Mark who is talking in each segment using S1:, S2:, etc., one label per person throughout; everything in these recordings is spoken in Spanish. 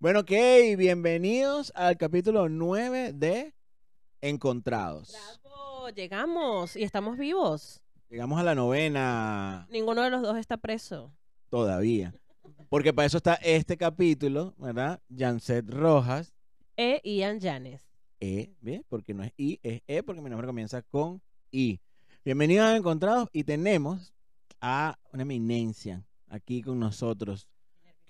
S1: Bueno, ok, bienvenidos al capítulo 9 de Encontrados.
S2: Bravo, llegamos y estamos vivos.
S1: Llegamos a la novena
S2: Ninguno de los dos está preso.
S1: todavía. Porque para eso está este capítulo, ¿verdad? Janset Rojas,
S2: E. Ian Yanes.
S1: E, ¿bien? Porque no es I, es E, porque mi nombre comienza con I. Bienvenidos a Encontrados y tenemos a una eminencia aquí con nosotros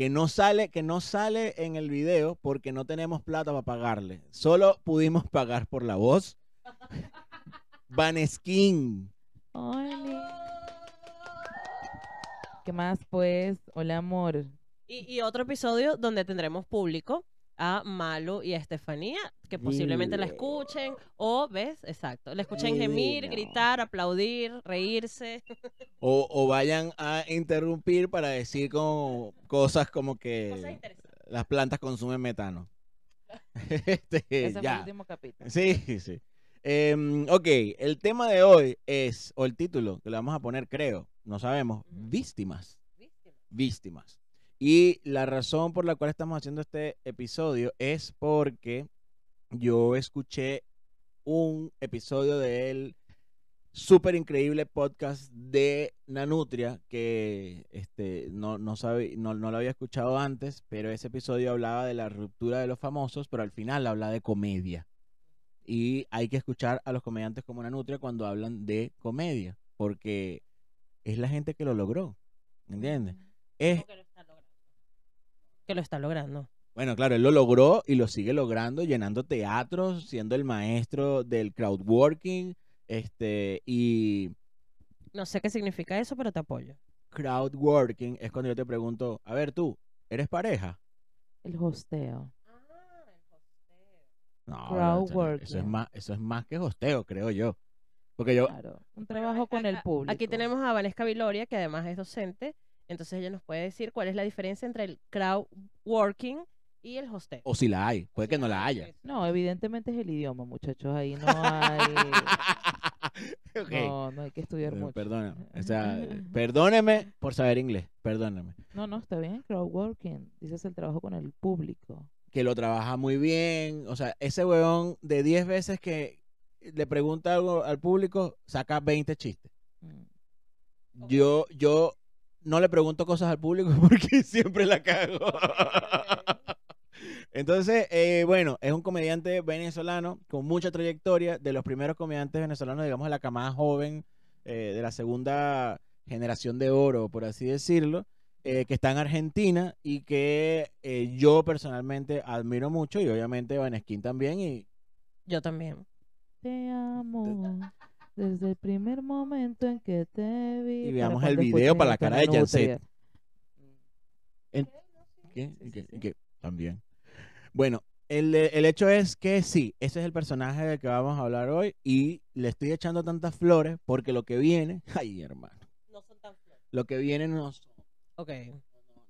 S1: que no sale, que no sale en el video porque no tenemos plata para pagarle. Solo pudimos pagar por la voz. Vaneskin.
S3: Hola. ¿Qué más, pues? Hola, amor.
S2: Y, y otro episodio donde tendremos público a Malo y a Estefanía, que posiblemente la escuchen. O, ¿ves? Exacto. La escuchen gemir,
S1: Divino.
S2: gritar, aplaudir, reírse.
S1: O, o vayan a interrumpir para decir como cosas como
S2: Cosas
S1: que
S2: interesantes.
S1: las plantas consumen metano. Este,
S3: Ese fue
S1: ya.
S3: el último capítulo.
S1: Sí, sí. Em, ok, el tema de hoy es, o el título que le vamos a poner, creo, no sabemos, víctimas. Víctimas. Y la razón por la cual estamos haciendo este episodio es porque yo escuché un episodio del súper increíble podcast de Nanutria que este, no, no, sabe, no, no lo había escuchado antes, pero ese episodio hablaba de la ruptura de los famosos, pero al final habla de comedia. Y hay que escuchar a los comediantes como Nanutria cuando hablan de comedia, porque es la gente que lo logró, ¿entiendes? Es,
S2: Que lo está logrando.
S1: Bueno, claro, él lo logró y lo sigue logrando, llenando teatros, siendo el maestro del crowdworking, este, y
S2: No sé qué significa eso, pero te apoyo.
S1: crowdworking es cuando yo te pregunto, a ver tú, ¿eres pareja?
S3: El hosteo.
S1: No, eso-
S3: Crowdworking.
S1: Eso es más, eso es más que hosteo, creo yo. Porque yo,
S3: Claro. Un trabajo con el público.
S2: Aquí tenemos a Vanesca Viloria, que además es docente. Entonces ella nos puede decir cuál es la diferencia entre el crowdworking y el hosteo.
S1: o si la hay, puede que no la haya.
S3: No, evidentemente es el idioma, muchachos. Ahí no hay. No, no hay que estudiar
S1: Eh,
S3: mucho.
S1: Perdóname. O sea, perdóneme por saber inglés. Perdóneme.
S3: No, no, está bien. Crowdworking. Dices el trabajo con el público.
S1: Que lo trabaja muy bien. O sea, ese huevón de 10 veces que le pregunta algo al público, saca 20 chistes.
S3: Mm.
S1: Yo, yo no le pregunto cosas al público porque siempre la cago. Entonces, eh, bueno, es un comediante venezolano con mucha trayectoria, de los primeros comediantes venezolanos, digamos, de la camada joven, eh, de la segunda generación de oro, por así decirlo, eh, que está en Argentina y que eh, yo personalmente admiro mucho y obviamente Vaneskin también y
S2: Yo también.
S3: Te amo. Desde el primer momento en que te vi.
S1: Y veamos el video para la cara de. Janset. ¿Qué? También. Bueno, el, el hecho es que sí, ese es el personaje del que vamos a hablar hoy y le estoy echando tantas flores porque lo que viene, ay hermano,
S2: No son tan flores.
S1: lo que viene no, son-
S2: Ok.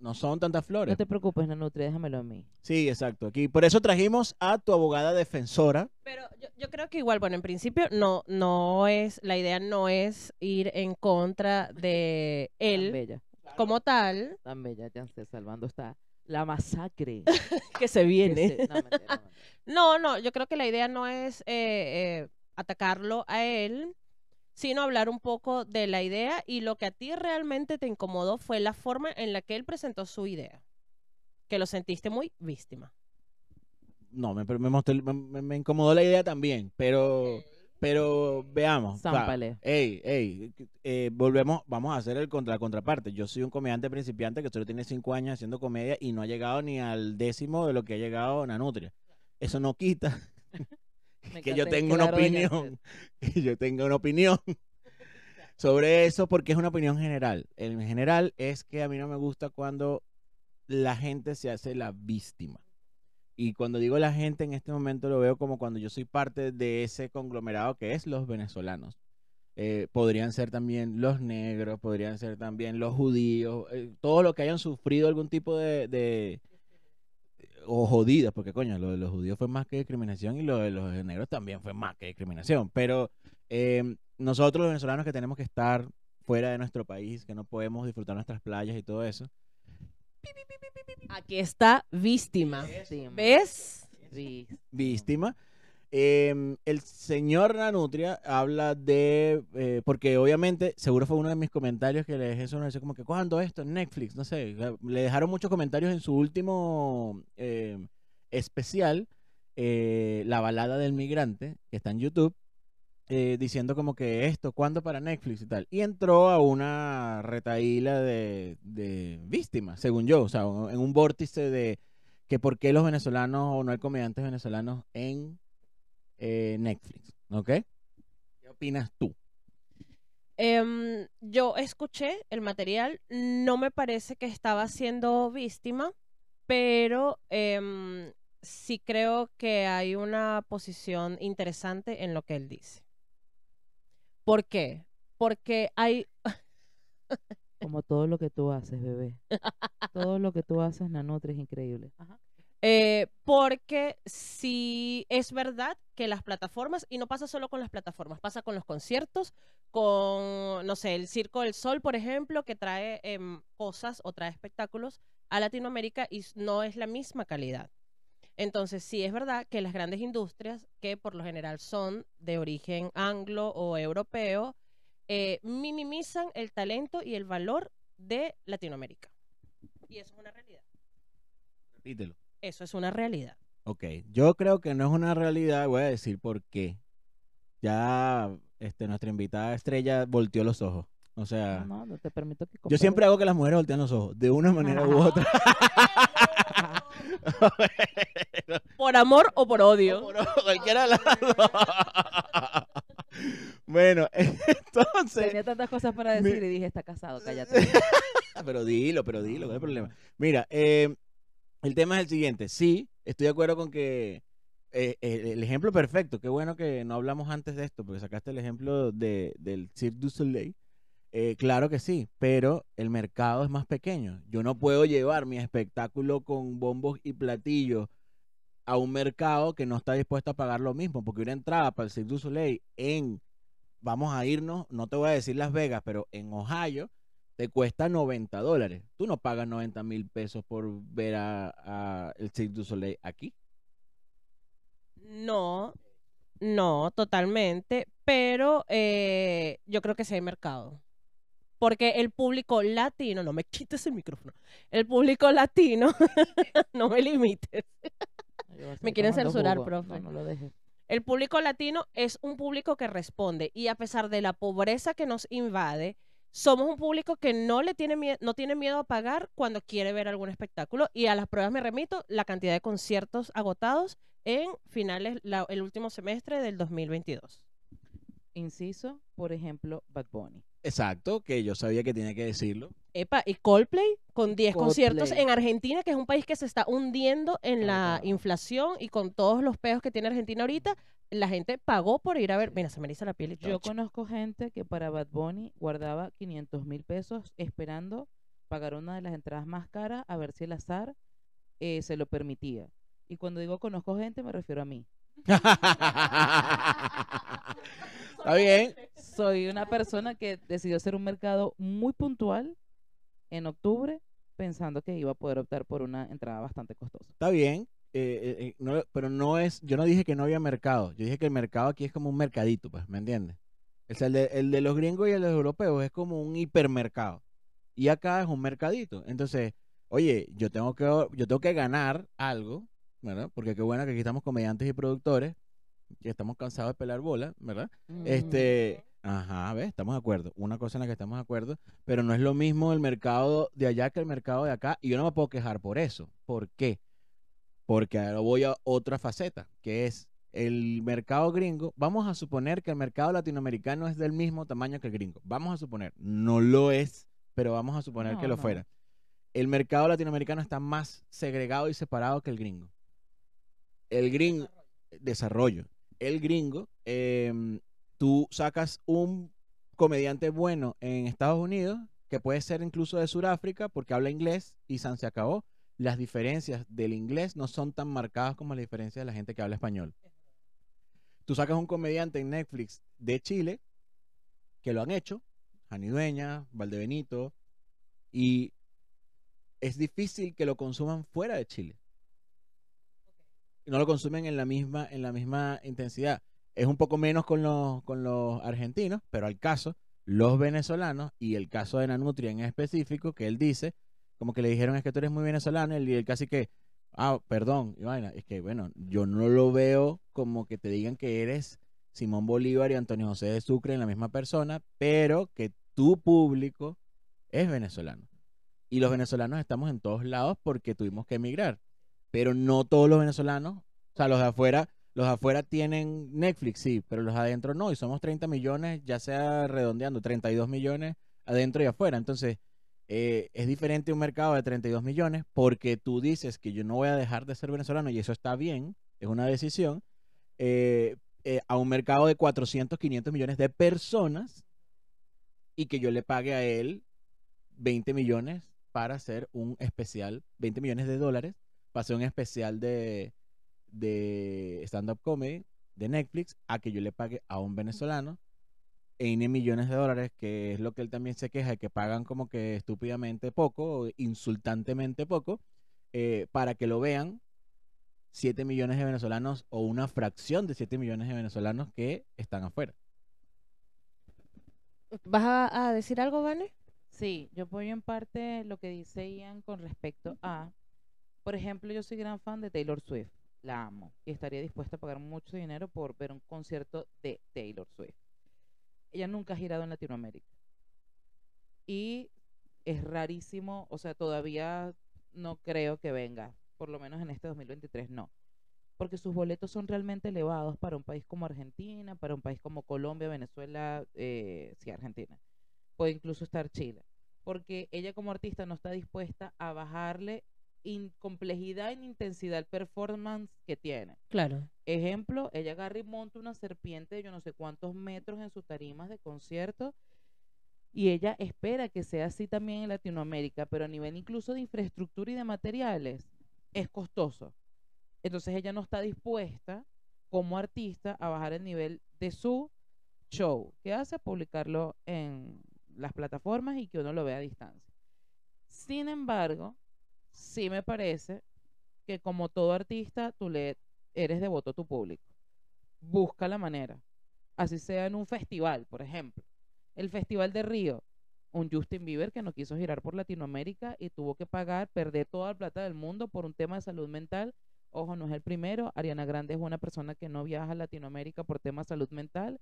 S1: No son tantas flores.
S3: No te preocupes, Nanutria, déjamelo a mí.
S1: Sí, exacto. Aquí, por eso trajimos a tu abogada defensora.
S2: Pero yo, yo creo que igual, bueno, en principio no, no es, la idea no es ir en contra de
S3: Tan
S2: él
S3: bella.
S2: como tal,
S3: Tan bella, Janset, salvando está la masacre.
S2: que se
S3: que
S2: viene.
S3: se- no, mentira, no, mentira.
S2: No, no, yo creo que la idea no es eh, eh, atacarlo a él, sino hablar un poco de la idea y lo que a ti realmente te incomodó fue la forma en la que él presentó su idea, que lo sentiste muy víctima.
S1: No, me, me, incomodó la idea también, pero, pero veamos. o sea,
S3: Zámpale.
S1: ey, ey, eh, volvemos, vamos a hacer el contra, la contraparte. Yo soy un comediante principiante que solo tiene cinco años haciendo comedia y no ha llegado ni al décimo de lo que ha llegado Nanutria. Eso no quita que yo tenga una opinión, que yo tenga una opinión sobre eso porque es una opinión general. En general es que a mí no me gusta cuando la gente se hace la víctima. Y cuando digo la gente en este momento lo veo como cuando yo soy parte de ese conglomerado que es los venezolanos. Eh, podrían ser también los negros, podrían ser también los judíos, eh, todo lo que hayan sufrido algún tipo de, de- o jodidas, porque coño, lo de los judíos fue más que discriminación y lo de los negros también fue más que discriminación. Pero eh, nosotros los venezolanos que tenemos que estar fuera de nuestro país, que no podemos disfrutar nuestras playas y todo eso,
S2: Aquí está víctima.
S3: Víctima.
S2: ¿Ves?
S3: Sí.
S1: víctima. Em, el señor Nanutria habla de, eh, porque obviamente, seguro fue uno de mis comentarios que le dejé eso, como que, ¿cuándo esto? En Netflix, no sé. Le dejaron muchos comentarios en su último em, especial, eh, La balada del migrante, que está en YouTube, eh, diciendo como que esto, ¿cuándo para Netflix y tal? Y entró a una retaíla de, de víctimas, según yo, o sea, en un vórtice de que por qué los venezolanos o no hay comediantes venezolanos en eh, Netflix, ¿ok? ¿Qué opinas tú?
S2: Em, yo escuché el material, no me parece que estaba siendo víctima, pero em, sí creo que hay una posición interesante en lo que él dice. ¿Por qué? Porque hay,
S3: Como todo lo que tú haces, bebé. Todo lo que tú haces, Nanutri, es increíble. Ajá.
S2: Eh, porque si es verdad que las plataformas, y no pasa solo con las plataformas, pasa con los conciertos, con, no sé, el Circo del Sol, por ejemplo, que trae em, cosas o trae espectáculos a Latinoamérica y no es la misma calidad. Entonces, sí es verdad que las grandes industrias, que por lo general son de origen anglo o europeo, eh, minimizan el talento y el valor de Latinoamérica. Y eso es una realidad.
S1: Repítelo.
S2: Eso es una realidad.
S1: Ok, yo creo que no es una realidad, voy a decir por qué. Ya este, nuestra invitada estrella volteó los ojos. O sea,
S3: No, no te permito que
S1: yo siempre hago que las mujeres volteen los ojos, de una manera u otra.
S2: ¿Por amor o por odio?
S1: Por cualquiera de las dos. Bueno, entonces.
S3: Tenía tantas cosas para
S1: Mi-
S3: decir y dije, está casado, cállate.
S1: Ah, Pero dilo, pero dilo, no hay problema. Mira, eh, el tema es el siguiente. Sí, estoy de acuerdo con que eh, el, ejemplo perfecto, qué bueno que no hablamos antes de esto, porque sacaste el ejemplo de, del Cirque du Soleil. Eh, claro que sí, pero el mercado es más pequeño. Yo no puedo llevar mi espectáculo con bombos y platillos a un mercado que no está dispuesto a pagar lo mismo, porque una entrada para el Cirque du Soleil en, vamos a irnos, no te voy a decir Las Vegas, pero en Ohio, te cuesta 90 dólares. Tú no pagas 90 mil pesos por ver a, a el Cirque du Soleil aquí.
S2: No, no, totalmente. Pero eh, yo creo que sí hay mercado. Porque el público latino, no me quites el micrófono. El público latino, no me limites. Me quieren censurar,
S3: jugo.
S2: profe.
S3: No, no lo dejes.
S2: El público latino es un público que responde y a pesar de la pobreza que nos invade, somos un público que no le tiene miedo, no tiene miedo a pagar cuando quiere ver algún espectáculo y a las pruebas me remito la cantidad de conciertos agotados en finales la- el último semestre del 2022.
S3: Inciso, por ejemplo, Bad Bunny.
S1: Exacto, que yo sabía que tenía que decirlo.
S2: Epa, y Coldplay con 10 conciertos
S3: Coldplay.
S2: en Argentina, que es un país que se está hundiendo en la inflación y con todos los peos que tiene Argentina ahorita, la gente pagó por ir a ver. Mira, se me eriza la piel y todo.
S3: Yo conozco gente que para Bad Bunny guardaba 500 mil pesos esperando pagar una de las entradas más caras a ver si el azar eh, se lo permitía. Y cuando digo conozco gente me refiero a mí.
S1: Está bien.
S3: Soy una persona que decidió hacer un mercado muy puntual en octubre pensando que iba a poder optar por una entrada bastante costosa.
S1: Está bien. Eh, eh, eh, no- pero no es, yo no dije que no había mercado. Yo dije que el mercado aquí es como un mercadito, pues, ¿me entiendes? O sea, el de, el de los gringos y el de los europeos es como un hipermercado. Y acá es un mercadito. Entonces, oye, yo tengo que, yo tengo que ganar algo, ¿verdad? Porque qué bueno que aquí estamos comediantes y productores, que estamos cansados de pelar bola, ¿verdad? Este, ajá, ¿ves? Estamos de acuerdo. Una cosa en la que estamos de acuerdo, pero no es lo mismo el mercado de allá que el mercado de acá. Y yo no me puedo quejar por eso. ¿Por qué? Porque ahora voy a otra faceta, que es el mercado gringo. Vamos a suponer que el mercado latinoamericano es del mismo tamaño que el gringo. Vamos a suponer, no lo es, pero vamos a suponer que lo
S3: no.
S1: fuera. El mercado latinoamericano está más segregado y separado que el gringo. El gringo, desarrollo. El gringo, em, tú sacas un comediante bueno en Estados Unidos, que puede ser incluso de Sudáfrica, porque habla inglés y San se acabó. Las diferencias del inglés no son tan marcadas como las diferencias de la gente que habla español. Tú sacas un comediante en Netflix de Chile, que lo han hecho, Jani Dueña, Valdebenito, y es difícil que lo consuman fuera de Chile. No lo consumen en la misma, en la misma intensidad. Es un poco menos con los, con los argentinos, pero al caso, los venezolanos y el caso de Nanutria en específico, que él dice, como que le dijeron es que tú eres muy venezolano, y él casi que, ah, perdón, y vaina, es que bueno, yo no lo veo como que te digan que eres Simón Bolívar y Antonio José de Sucre en la misma persona, pero que tu público es venezolano. Y los venezolanos estamos en todos lados porque tuvimos que emigrar. Pero no todos los venezolanos, o sea, los de afuera, los de afuera tienen Netflix, sí, pero los de adentro no. Y somos 30 millones, ya sea redondeando, 32 millones adentro y afuera. Entonces, eh, es diferente un mercado de 32 millones porque tú dices que yo no voy a dejar de ser venezolano y eso está bien, es una decisión, eh, eh, a un mercado de 400, 500 millones de personas y que yo le pague a él 20 millones para hacer un especial, 20 millones de dólares, para hacer un especial de, de stand-up comedy de Netflix, a que yo le pague a un venezolano N millones de dólares, que es lo que él también se queja, que pagan como que estúpidamente poco, o insultantemente poco, eh, para que lo vean 7 millones de venezolanos o una fracción de 7 millones de venezolanos que están afuera.
S2: ¿Vas a, a decir algo, Vane?
S3: Sí, yo apoyo en parte lo que dice Ian con respecto a, por ejemplo, yo soy gran fan de Taylor Swift, la amo y estaría dispuesta a pagar mucho dinero por ver un concierto de Taylor Swift. Ella nunca ha girado en Latinoamérica. Y es rarísimo, o sea, todavía no creo que venga, por lo menos en este 2023 no, porque sus boletos son realmente elevados para un país como Argentina, para un país como Colombia, Venezuela, eh, sí, Argentina, puede incluso estar Chile. Porque ella como artista no está dispuesta a bajarle in complejidad en intensidad el performance que tiene.
S2: Claro.
S3: Ejemplo, ella agarra y monta una serpiente de yo no sé cuántos metros en sus tarimas de concierto y ella espera que sea así también en Latinoamérica, pero a nivel incluso de infraestructura y de materiales es costoso. Entonces ella no está dispuesta como artista a bajar el nivel de su show. ¿Qué hace? Publicarlo en las plataformas y que uno lo vea a distancia. Sin embargo, sí me parece que como todo artista, tú le eres devoto a tu público. Busca la manera. Así sea en un festival, por ejemplo. El Festival de Río, un Justin Bieber que no quiso girar por Latinoamérica y tuvo que pagar, perder toda la plata del mundo por un tema de salud mental. Ojo, no es el primero. Ariana Grande es una persona que no viaja a Latinoamérica por tema de salud mental,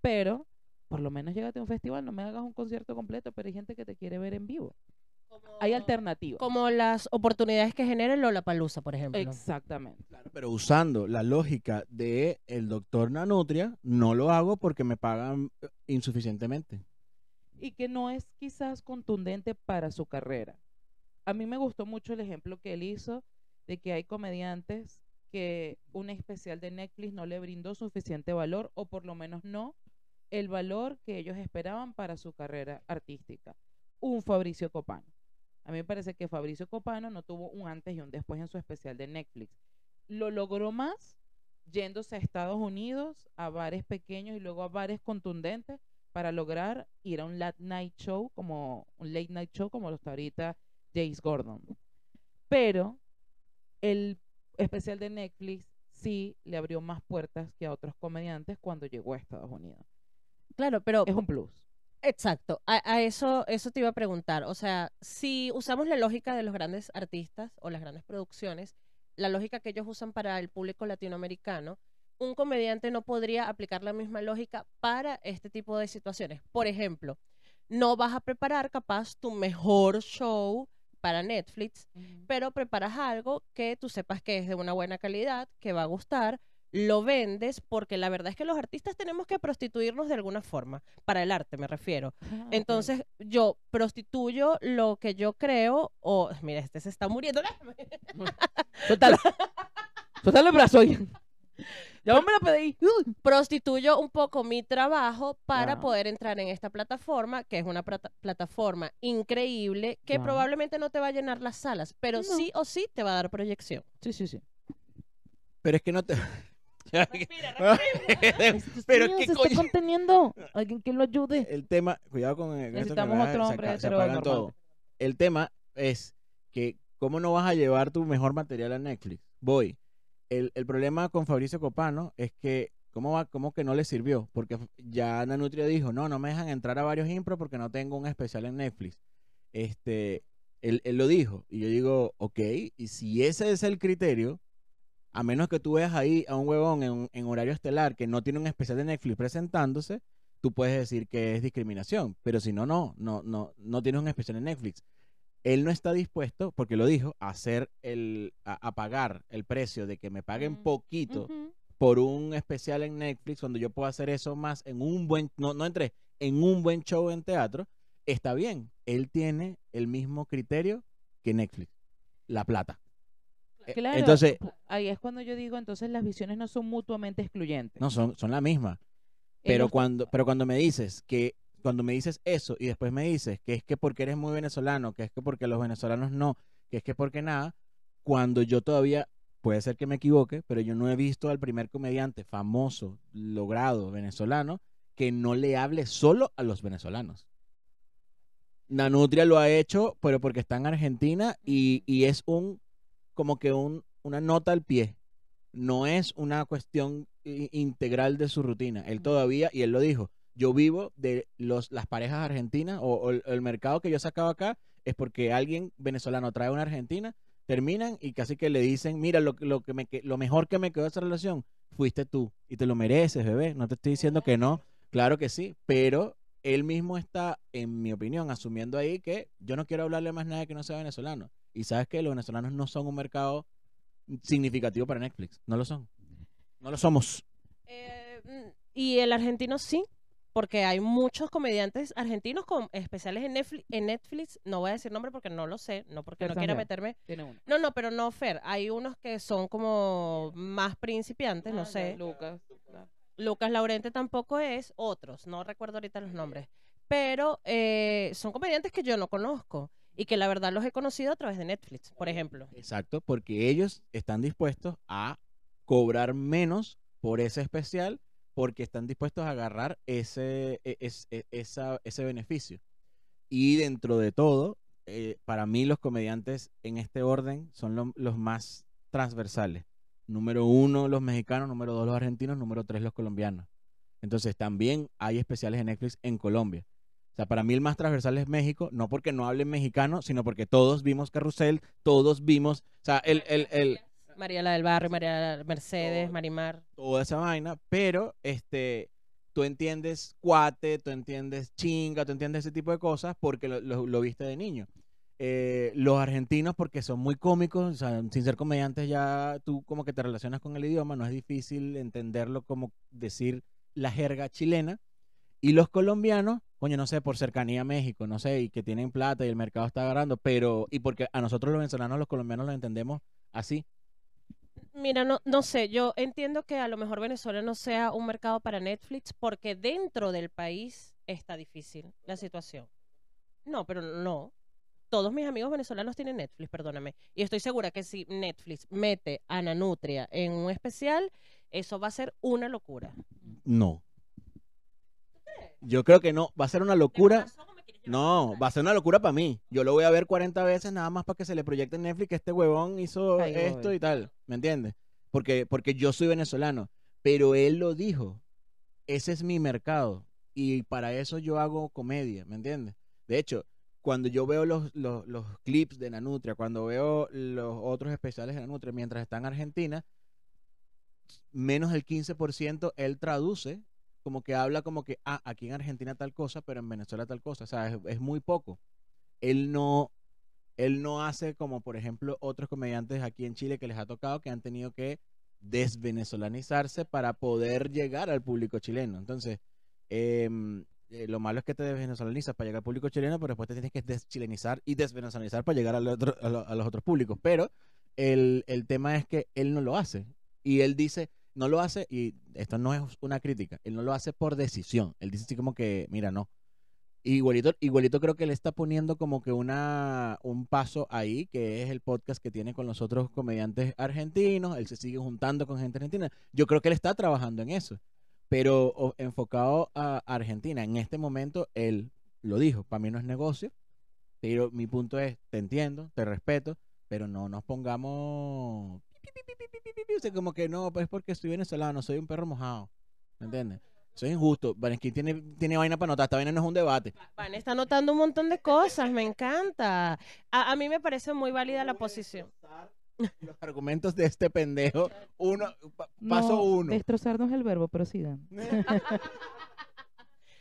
S3: pero por lo menos llégate a un festival, no me hagas un concierto completo, pero hay gente que te quiere ver en vivo. Hay alternativas.
S2: Como las oportunidades que genera el Lollapalooza, por ejemplo.
S3: Exactamente.
S1: Claro, pero usando la lógica de el doctor Nanutria, no lo hago porque me pagan eh, insuficientemente.
S3: Y que no es quizás contundente para su carrera. A mí me gustó mucho el ejemplo que él hizo de que hay comediantes que un especial de Netflix no le brindó suficiente valor o por lo menos no el valor que ellos esperaban para su carrera artística. Un Fabricio Copano. A mí me parece que Fabricio Copano no tuvo un antes y un después en su especial de Netflix. Lo logró más yéndose a Estados Unidos, a bares pequeños y luego a bares contundentes para lograr ir a un late night show como un late night show como lo está ahorita Jace Gordon. Pero el especial de Netflix sí le abrió más puertas que a otros comediantes cuando llegó a Estados Unidos.
S2: Claro, pero
S3: Es un plus.
S2: Exacto, a, a eso, eso te iba a preguntar. O sea, si usamos la lógica de los grandes artistas o las grandes producciones, la lógica que ellos usan para el público latinoamericano, un comediante no podría aplicar la misma lógica para este tipo de situaciones. Por ejemplo, no vas a preparar capaz tu mejor show para Netflix, pero preparas algo que tú sepas que es de una buena calidad, que va a gustar, lo vendes, porque la verdad es que los artistas tenemos que prostituirnos de alguna forma, para el arte me refiero.
S3: Ah.
S2: Entonces yo prostituyo lo que yo creo, o mira, este se está muriendo.
S3: Suéltalo. Suéltalo el brazo. Ya me lo pedí.
S2: prostituyo un poco mi trabajo para poder entrar en esta plataforma, que es una plata- plataforma increíble, que probablemente no te va a llenar las salas, pero
S3: No.
S2: sí o sí te va a dar proyección.
S3: Sí, sí, sí.
S1: Pero es que no te... Pero qué
S3: se
S1: coño.
S3: está conteniendo. Alguien que lo ayude.
S1: El tema, cuidado con esto que
S3: otro hombre
S1: se apagan todo. El tema es que ¿cómo no vas a llevar tu mejor material a Netflix? Voy. El, el problema con Fabricio Copano es que, ¿cómo, va, ¿cómo que no le sirvió? Porque ya Nanutria dijo, no, no me dejan entrar a varios impro porque no tengo un especial en Netflix. Este, él, él lo dijo. Y yo digo, ok, y si ese es el criterio, a menos que tú veas ahí a un huevón en, en horario estelar que no tiene un especial de Netflix presentándose, tú puedes decir que es discriminación. Pero si no, no, no, no, no tienes un especial en Netflix. Él no está dispuesto, porque lo dijo, a hacer el, a, a pagar el precio de que me paguen
S2: Mm,
S1: poquito por un especial en Netflix donde yo puedo hacer eso más en un buen, no, no entre, en un buen show en teatro, está bien. Él tiene el mismo criterio que Netflix, la plata. Eh,
S3: Claro,
S1: Entonces,
S3: ahí es cuando yo digo, entonces las visiones no son mutuamente excluyentes.
S1: no, son, son la misma. Pero cuando, pero cuando me dices que, cuando me dices eso y después me dices que es que porque eres muy venezolano, que es que porque los venezolanos no, que es que porque nada, cuando yo todavía, puede ser que me equivoque, pero yo no he visto al primer comediante famoso, logrado, venezolano, que no le hable solo a los venezolanos. Nanutria lo ha hecho, pero porque está en Argentina y, y es un, como que un, una nota al pie. No es una cuestión integral de su rutina. Él todavía, y él lo dijo, yo vivo de los, las parejas argentinas o, o el, el mercado que yo sacaba acá es porque alguien venezolano trae una argentina, terminan y casi que le dicen, mira, lo, que- lo, que me, que- lo mejor que me quedó de esa relación fuiste tú y te lo mereces, bebé. No te estoy diciendo que no, claro que sí, pero él mismo está, en mi opinión, asumiendo ahí que yo no quiero hablarle más nada que no sea venezolano. Y sabes que los venezolanos no son un mercado significativo para Netflix, no lo son. No lo somos.
S2: Eh, mm, y el argentino sí, porque hay muchos comediantes argentinos con especiales en Netflix, en Netflix. No voy a decir nombre porque no lo sé, no porque no
S3: Fer
S2: quiera meterme.
S3: Tiene uno.
S2: No, no, pero no, Fer. Hay unos que son como más principiantes, no
S3: Ah, ya,
S2: sé.
S3: Lucas.
S2: Lucas Laurente tampoco es, otros, no recuerdo ahorita los nombres. Pero eh, son comediantes que yo no conozco y que la verdad los he conocido a través de Netflix, por ejemplo.
S1: Exacto, porque ellos están dispuestos a cobrar menos por ese especial porque están dispuestos a agarrar ese, e- es- e- esa- ese beneficio. Y dentro de todo, eh, para mí los comediantes en este orden son lo- los más transversales. Número uno, los mexicanos, número dos, los argentinos, número tres, los colombianos. Entonces también hay especiales en Netflix en Colombia. O sea, para mí el más transversal es México, no porque no hablen mexicano, sino porque todos vimos Carrusel, todos vimos, o sea, el, el, el,
S2: Mariela del Barrio, María Mercedes, Marimar.
S1: toda esa vaina, pero este, tú entiendes cuate, tú entiendes chinga, tú entiendes ese tipo de cosas porque lo, lo- lo viste de niño. Eh, los argentinos porque son muy cómicos, o sea, sin ser comediantes ya tú como que te relacionas con el idioma, no es difícil entenderlo como decir la jerga chilena. Y los colombianos, coño, no sé, por cercanía a México, no sé, y que tienen plata y el mercado está agarrando, pero, y porque a nosotros los venezolanos, los colombianos lo entendemos así.
S2: Mira, no, no sé, yo entiendo que a lo mejor Venezuela no sea un mercado para Netflix porque dentro del país está difícil la situación. No, pero no. Todos mis amigos venezolanos tienen Netflix, perdóname. Y estoy segura que si Netflix mete a Nanutria en un especial, eso va a ser una locura.
S1: No. Yo creo que no. Va a ser una locura. No, va a ser una locura para mí. Yo lo voy a ver 40 veces nada más para que se le proyecte en Netflix que este huevón hizo
S3: Ay,
S1: esto
S3: voy.
S1: y tal. ¿Me entiendes? Porque, porque yo soy venezolano. Pero él lo dijo. Ese es mi mercado. Y para eso yo hago comedia, ¿me entiendes? De hecho, cuando yo veo los, los, los clips de Nanutria, cuando veo los otros especiales de Nanutria mientras está en Argentina, menos del 15% él traduce como que habla como que, ah, aquí en Argentina tal cosa, pero en Venezuela tal cosa. O sea, es, muy poco. Él no, él no hace como, por ejemplo, otros comediantes aquí en Chile que les ha tocado que han tenido que desvenezolanizarse para poder llegar al público chileno. Entonces, em, eh, lo malo es que te desvenezolanizas para llegar al público chileno, pero después te tienes que deschilenizar y desvenezolanizar para llegar al otro- a, a los otros públicos. Pero el, el tema es que él no lo hace. Y él dice, no lo hace, y esto no es una crítica, él no lo hace por decisión. Él dice así como que, mira, no. Igualito, igualito creo que le está poniendo como que una, un paso ahí, que es el podcast que tiene con los otros comediantes argentinos. Él se sigue juntando con gente argentina. Yo creo que él está trabajando en eso. Pero enfocado a Argentina, en este momento él lo dijo, para mí no es negocio. Pero mi punto es, te entiendo, te respeto, pero no nos pongamos... O como que no, pues porque soy venezolano, soy un perro mojado. ¿Me entiendes? Eso es injusto. Vanesquín tiene, tiene vaina para anotar. Esta vaina no es un debate.
S2: Van está anotando un montón de cosas, me encanta. A, a mí me parece muy válida la posición.
S1: Los argumentos de este pendejo. Uno, pa- paso
S3: No,
S1: uno.
S3: Destrozar no es el verbo, pero sigan.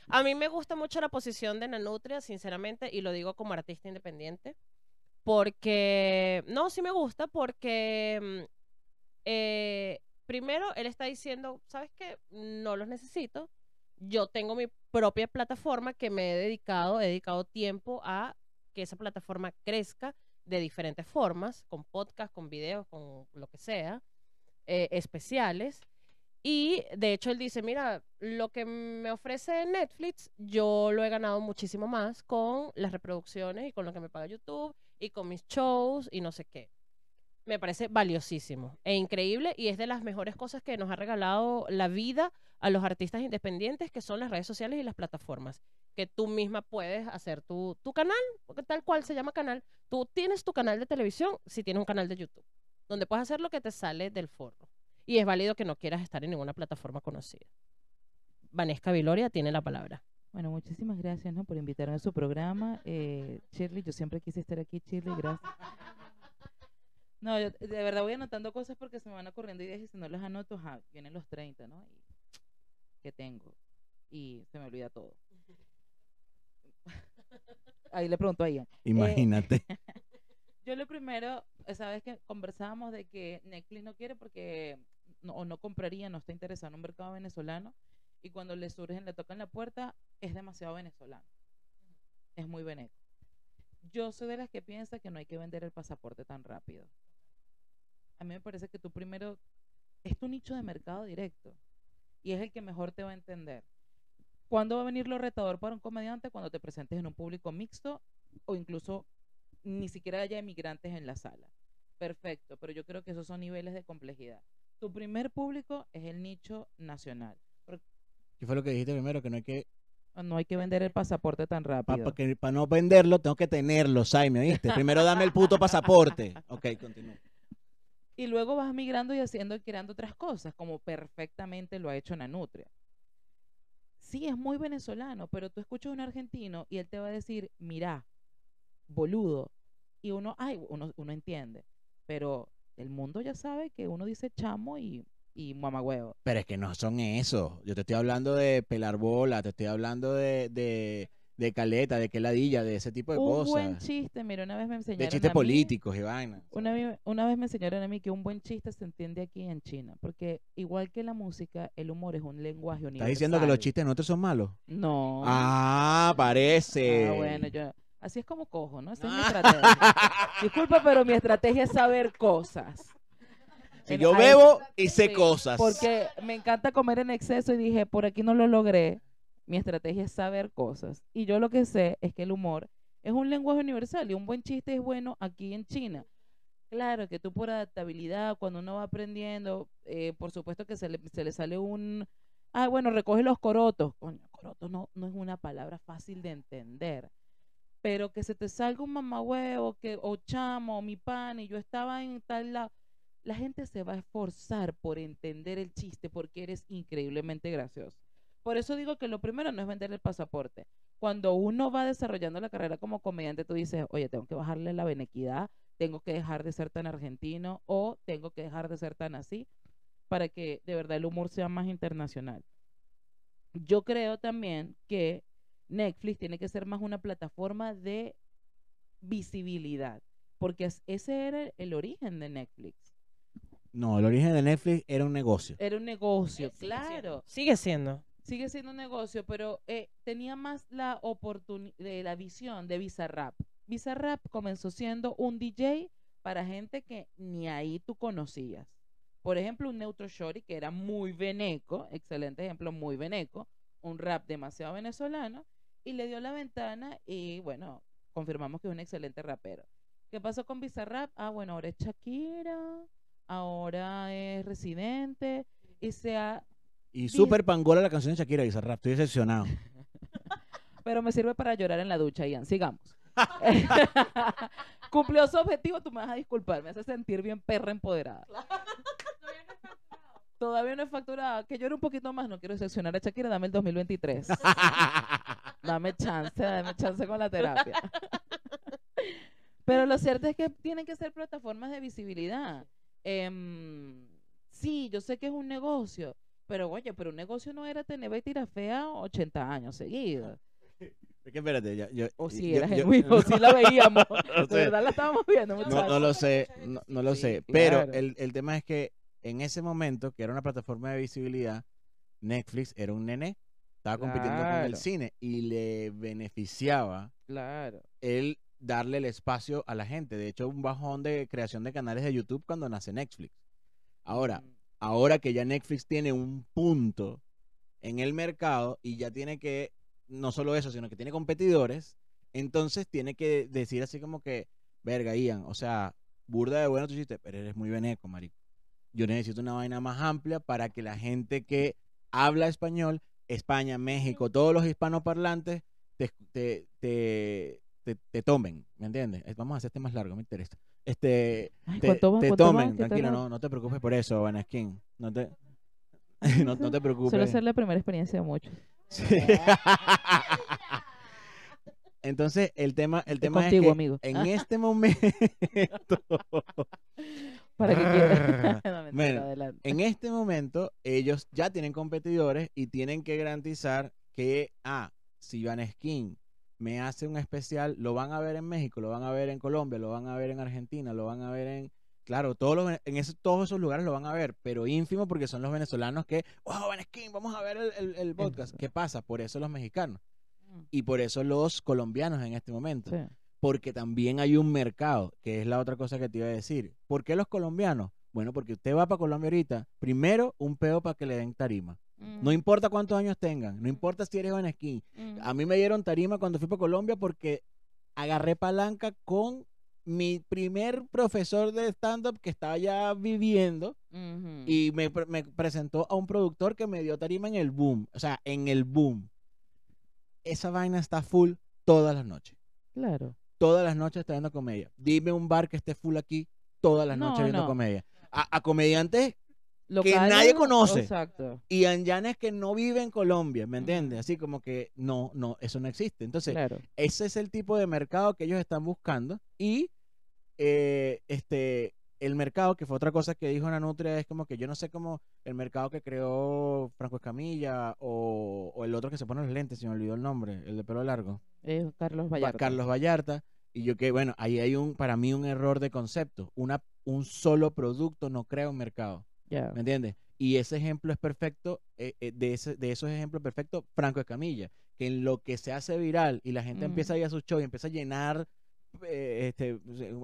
S2: A mí me gusta mucho la posición de Nanutria, sinceramente, y lo digo como artista independiente, porque, no, sí me gusta, porque mm, eh, primero él está diciendo, ¿sabes qué? No los necesito. Yo tengo mi propia plataforma que me he dedicado, he dedicado tiempo a que esa plataforma crezca de diferentes formas, con podcast, con videos, con lo que sea, eh, especiales. Y de hecho él dice, mira, lo que me ofrece Netflix, yo lo he ganado muchísimo más con las reproducciones y con lo que me paga YouTube y con mis shows y no sé qué. Me parece valiosísimo e increíble y es de las mejores cosas que nos ha regalado la vida a los artistas independientes, que son las redes sociales y las plataformas. Que tú misma puedes hacer tu, tu canal, porque tal cual se llama canal. Tú tienes tu canal de televisión si tienes un canal de YouTube, donde puedes hacer lo que te sale del forro. Y es válido que no quieras estar en ninguna plataforma conocida. Vanesca Viloria tiene la palabra.
S3: Bueno, muchísimas gracias ¿no? por invitarme a su programa. Eh, Shirley, yo siempre quise estar aquí, Shirley, gracias. No, yo de verdad voy anotando cosas porque se me van ocurriendo ideas y si no las anoto, ja, vienen los 30, ¿no? Y, que tengo. Y se me olvida todo. Ahí le pregunto a Ian.
S1: Imagínate.
S3: Yo lo primero, eh, sabes que conversábamos de que Netflix no quiere porque no, o no compraría, no está interesado en un mercado venezolano y cuando le surgen, le tocan la puerta, es demasiado venezolano. Es muy veneco. Yo soy de las que piensa que no hay que vender el pasaporte tan rápido. A mí me parece que tú primero es tu nicho de mercado directo y es el que mejor te va a entender. ¿Cuándo va a venir lo retador para un comediante? Cuando te presentes en un público mixto o incluso ni siquiera haya emigrantes en la sala. Perfecto, pero yo creo que esos son niveles de complejidad. Tu primer público es el nicho nacional.
S1: ¿Qué fue lo que dijiste primero? Que no hay que...
S3: No hay que vender el pasaporte tan rápido.
S1: Para no venderlo, tengo que tenerlo, Jaime, ¿viste? Primero dame el puto pasaporte. Ok, continúa.
S3: Y luego vas migrando y haciendo y creando otras cosas, como perfectamente lo ha hecho Nanutria. Sí, es muy venezolano, pero tú escuchas a un argentino y él te va a decir, mira, boludo. Y uno, ay, uno, uno entiende. Pero el mundo ya sabe que uno dice chamo y, y mamagüevo.
S1: Pero es que no son eso. Yo te estoy hablando de pelar bola, te estoy hablando de, de, de caleta, de queladilla, de ese tipo de
S3: un
S1: cosas.
S3: buen chiste, mira, una vez me enseñaron
S1: de chistes políticos y vaina.
S3: Una, una vez me enseñaron a mí que un buen chiste se entiende aquí en China, porque igual que la música, el humor es un lenguaje universal.
S1: ¿Estás diciendo que los chistes nosotros son malos?
S3: No.
S1: Ah, parece.
S3: Ah, bueno, yo así es como cojo, ¿no? Esa es mi estrategia. Disculpa, pero mi estrategia es saber cosas.
S1: Si yo bebo y sé cosas.
S3: Porque me encanta comer en exceso y dije, por aquí no lo logré. Mi estrategia es saber cosas. Y yo lo que sé es que el humor es un lenguaje universal y un buen chiste es bueno aquí en China. Claro que tú por adaptabilidad, cuando uno va aprendiendo, eh, por supuesto que se le, se le sale un... Ah, bueno, recoge los corotos. Coño, corotos no, no es una palabra fácil de entender. Pero que se te salga un mamahuevo, que, o chamo, o mi pan, y yo estaba en tal lado la gente se va a esforzar por entender el chiste porque eres increíblemente gracioso. Por eso digo que lo primero no es vender el pasaporte. Cuando uno va desarrollando la carrera como comediante, tú dices, oye, tengo que bajarle la benequidad, tengo que dejar de ser tan argentino o tengo que dejar de ser tan así para que de verdad el humor sea más internacional. Yo creo también que Netflix tiene que ser más una plataforma de visibilidad, porque es- ese era el origen de Netflix.
S1: No, el origen de Netflix era un negocio.
S3: Era un negocio, claro.
S2: siendo. Sigue siendo.
S3: Sigue siendo un negocio, pero eh, tenía más la oportunidad, la visión de Bizarrap. Bizarrap comenzó siendo un DJ para gente que ni ahí tú conocías. Por ejemplo, un Neutro Shorty que era muy veneco, excelente ejemplo, muy veneco, un rap demasiado venezolano, y le dio la ventana y bueno, confirmamos que es un excelente rapero. ¿Qué pasó con Bizarrap? Ah, bueno, ahora es Shakira, ahora es Residente, y se ha
S1: Y super pangola la canción de Shakira Bizarrap. Estoy decepcionado.
S3: Pero me sirve para llorar en la ducha, Ian. Sigamos. Cumplió su objetivo, tú me vas a disculpar, me hace sentir bien perra empoderada. Todavía no he facturado, que era un poquito más, no quiero decepcionar a Shakira, dame el 2023. dame chance, dame chance con la terapia. Pero lo cierto es que tienen que ser plataformas de visibilidad. Em, sí, yo sé que es un negocio, pero oye, pero un negocio no era tener Betty la Fea 80 años seguidos.
S1: Es que espérate, ya- yo,
S3: O si
S1: yo-
S3: era
S1: yo-
S3: genuino, o si la veíamos.
S1: No
S3: De verdad la estábamos viendo,
S1: No, no lo sé, no, no lo
S3: Sí,
S1: sé. Pero
S3: claro.
S1: el, el tema es que en ese momento, que era una plataforma de visibilidad, Netflix era un nene. Estaba compitiendo con el cine y le beneficiaba
S3: Claro.
S1: el darle el espacio a la gente. De hecho, un bajón de creación de canales de YouTube cuando nace Netflix. Ahora,
S3: Mm,
S1: ahora que ya Netflix tiene un punto en el mercado y ya tiene que, no solo eso, sino que tiene competidores, entonces tiene que decir así como que, verga, Ian, o sea, burda de bueno tu chiste, pero eres muy veneco, marico. Yo necesito una vaina más amplia para que la gente que habla español, España, México, todos los hispanoparlantes, te, te, te, te- te tomen, ¿me entiendes? Vamos a hacer este más largo, me interesa. Este,
S3: Ay,
S1: te, tomen,
S3: ¿Qué tal
S1: tranquilo, no, no te preocupes por eso, Vaneskin. No te, no, no te preocupes.
S3: Suele ser la primera experiencia de muchos.
S1: Sí. Entonces, el tema, el tema
S3: contigo,
S1: es que
S3: amigo.
S1: en este momento,
S3: Para que. No,
S1: Bueno,
S3: adelante.
S1: en este momento, ellos ya tienen competidores y tienen que garantizar que, ah, si Vaneskin me hace un especial, lo van a ver en México, lo van a ver en Colombia, lo van a ver en Argentina, lo van a ver en, claro, todos los, en todos esos lugares lo van a ver, pero ínfimo porque son los venezolanos que, wow, Vaneskin, vamos a ver el, el- el podcast. ¿Qué pasa? Por eso los mexicanos
S3: Mm,
S1: y por eso los colombianos en este momento.
S3: sí.
S1: Porque también hay un mercado, que es la otra cosa que te iba a decir. ¿Por qué los colombianos? Bueno, porque usted va para Colombia ahorita, primero un peo para que le den tarima. No
S3: Mm,
S1: importa cuántos años tengan, no importa si eres skin.
S3: mm.
S1: A mí me dieron tarima cuando fui para Colombia porque agarré palanca con mi primer profesor de stand-up que estaba ya viviendo y me, me presentó a un productor que me dio tarima en el boom. O sea, en el boom. Esa vaina está full todas las noches.
S3: Claro.
S1: Todas las noches está viendo comedia. Dime un bar que esté full aquí todas las
S3: No,
S1: noches viendo
S3: no.
S1: comedia. A, a comediantes
S3: Locales,
S1: nadie conoce.
S3: Exacto.
S1: y anyanes que no viven en Colombia, ¿me entiendes? Así como que no, no, eso no existe. Entonces,
S3: Claro.
S1: ese es el tipo de mercado que ellos están buscando y eh, este el mercado que fue otra cosa que dijo Ana Nutria es como que yo no sé cómo el mercado que creó Franco Escamilla o, o el otro que se pone los lentes se me olvidó el nombre el de pelo largo
S3: Es Carlos Vallarta.
S1: Carlos Vallarta y yo que bueno ahí hay un para mí un error de concepto una un solo producto no crea un mercado
S3: Ya.
S1: ¿Me entiendes? Y ese ejemplo es perfecto, eh, eh, de, ese, de esos ejemplos perfectos, Franco Escamilla, que en lo que se hace viral y la gente
S3: Ujú.
S1: empieza a ir a sus shows y empieza a llenar eh, este,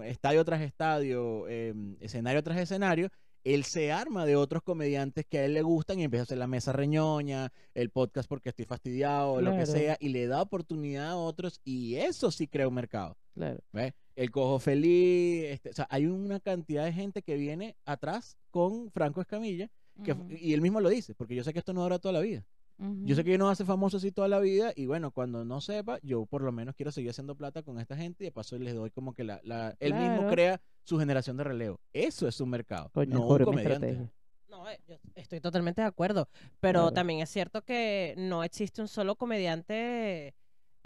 S1: estadio tras estadio, eh, escenario tras escenario, él se arma de otros comediantes que a él le gustan y empieza a hacer la mesa reñoña, el podcast porque estoy fastidiado, lo que sea, y le da oportunidad a otros y eso sí crea un mercado.
S3: Claro.
S1: ¿ves? El cojo feliz, este, o sea, hay una cantidad de gente que viene atrás con Franco Escamilla, que, y él mismo lo dice, porque yo sé que esto no dura toda la vida. Yo sé que no hace famoso así toda la vida, y bueno, cuando no sepa, yo por lo menos quiero seguir haciendo plata con esta gente, y de paso les doy como que la, la él mismo crea su generación de relevo. Eso es un mercado,
S3: Coño,
S1: no un comediante.
S2: No, eh, yo estoy totalmente de acuerdo. Pero
S3: Claro.
S2: también es cierto que no existe un solo comediante